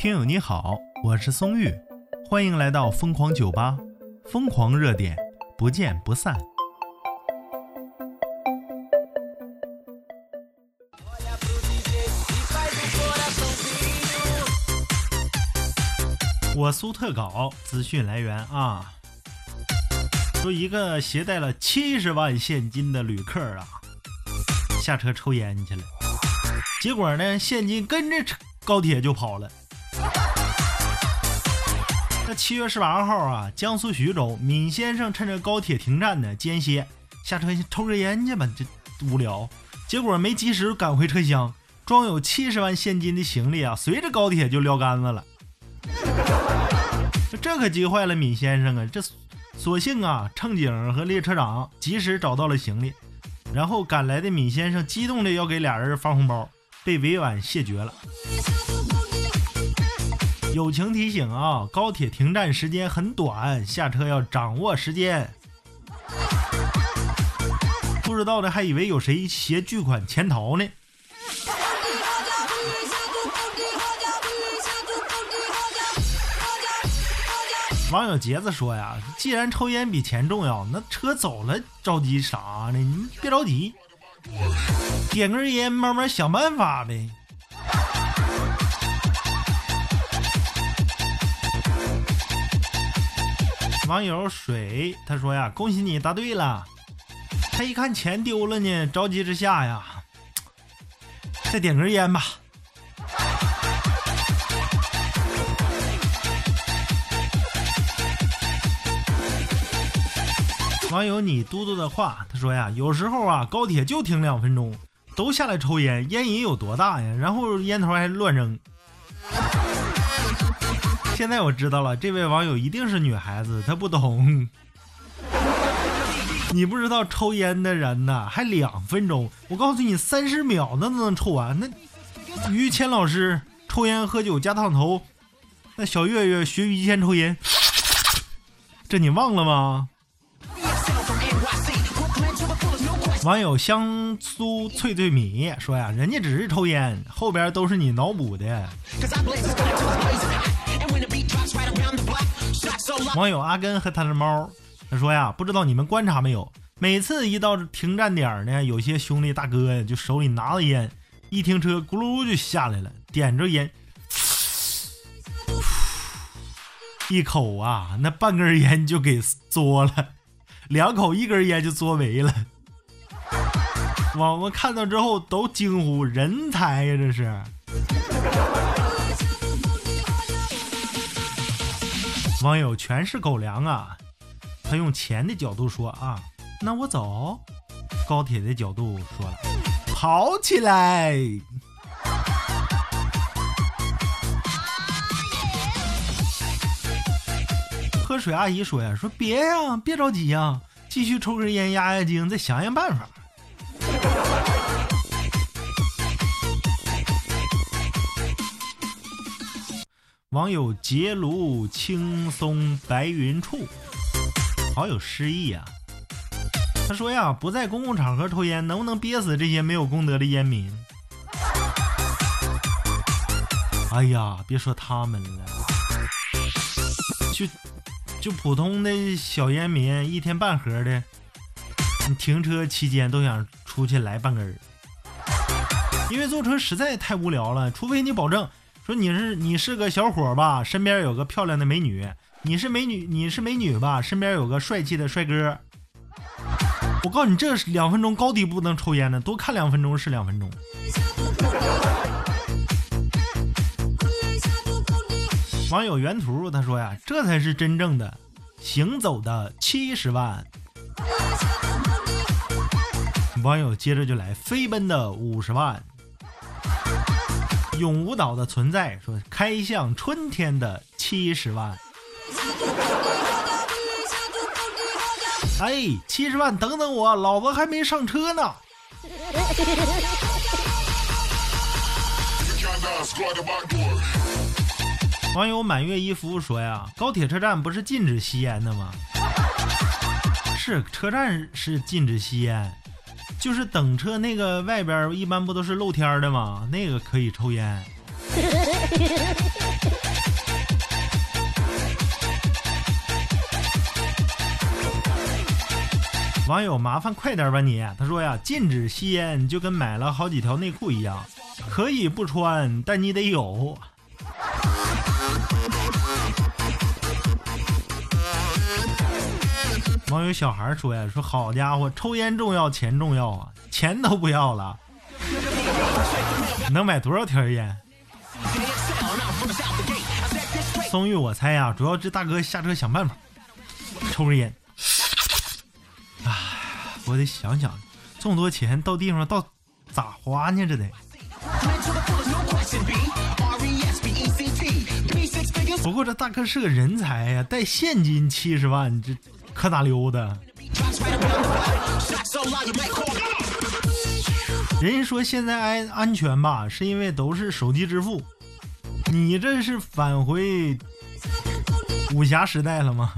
听友你好，我是松玉，欢迎来到疯狂酒吧，疯狂热点，不见不散。我苏特稿资讯来源啊，说一个携带了七十万现金的旅客啊，下车抽烟去了，结果呢，现金跟着高铁就跑了。七月十八号啊，江苏徐州，闵先生趁着高铁停站的间歇下车抽根烟去吧，这无聊。结果没及时赶回车厢，装有七十万现金的行李啊，随着高铁就撂杆子了。这可急坏了闵先生啊！这所幸啊，乘警和列车长及时找到了行李，然后赶来的闵先生激动的要给俩人发红包，被委婉谢绝了。友情提醒啊，高铁停站时间很短，下车要掌握时间。不知道的还以为有谁携巨款潜逃呢。网友杰子说呀：“既然抽烟比钱重要，那车走了着急啥呢？你别着急，点根烟，慢慢想办法呗。”网友水他说呀：“恭喜你答对了。”他一看钱丢了呢，着急之下呀，再点根烟吧。网友你嘟嘟的话，他说呀，有时候啊，高铁就停两分钟，都下来抽烟，烟瘾有多大呀？然后烟头还乱扔。现在我知道了，这位网友一定是女孩子，她不懂。你不知道抽烟的人呢，还两分钟，我告诉你，三十秒那都能抽完。那于谦老师抽烟喝酒加烫头，那小岳岳学于谦抽烟，这你忘了吗？网友香酥脆脆米说呀：“人家只是抽烟，后边都是你脑补的。”网友阿根和他的猫，他说呀：“不知道你们观察没有，每次一到停站点呢，有些兄弟大哥呀，就手里拿着烟，一停车咕噜就下来了，点着烟，一口啊，那半根烟就给嘬了，两口一根烟就嘬没了。”网们看到之后都惊呼：“人才呀，这是！”网友全是狗粮啊！他用钱的角度说啊，那我走。高铁的角度说了，跑起来！喝水阿姨说呀，说别呀，别着急呀，继续抽根烟压压惊，再想想办法。网友结庐青松白云处，好有诗意啊！他说呀，不在公共场合抽烟，能不能憋死这些没有功德的烟民？哎呀，别说他们了，就就普通的小烟民，一天半盒的，你停车期间都想出去来半根儿，因为坐车实在太无聊了，除非你保证。说你是你是个小伙吧，身边有个漂亮的美女；你是美女，你是美女吧，身边有个帅气的帅哥。我告诉你，这是两分钟高低不能抽烟的，多看两分钟是两分钟。网友原图他说呀，这才是真正的行走的七十万。网友接着就来飞奔的五十万。永无岛的存在，说开向春天的七十万。哎，七十万，等等我，老子还没上车呢。网友满月一夫说呀，高铁车站不是禁止吸烟的吗？是，车站是禁止吸烟。就是等车那个外边一般不都是露天的吗？那个可以抽烟。网友麻烦快点吧你他说呀禁止吸烟就跟买了好几条内裤一样可以不穿但你得有。网友小孩说呀，说好家伙，抽烟重要，钱重要啊，钱都不要了，能买多少条烟？松玉，我猜呀，主要这大哥下车想办法抽根烟。哎，我得想想，这么多钱到地方到咋花呢？这得。不过这大哥是个人才呀，带现金七十万，这可咋溜的？人家说现在安安全吧，是因为都是手机支付。你这是返回武侠时代了吗？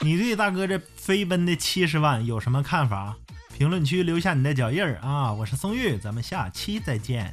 你对大哥这飞奔的七十万有什么看法？评论区留下你的脚印儿啊！我是松玉，咱们下期再见。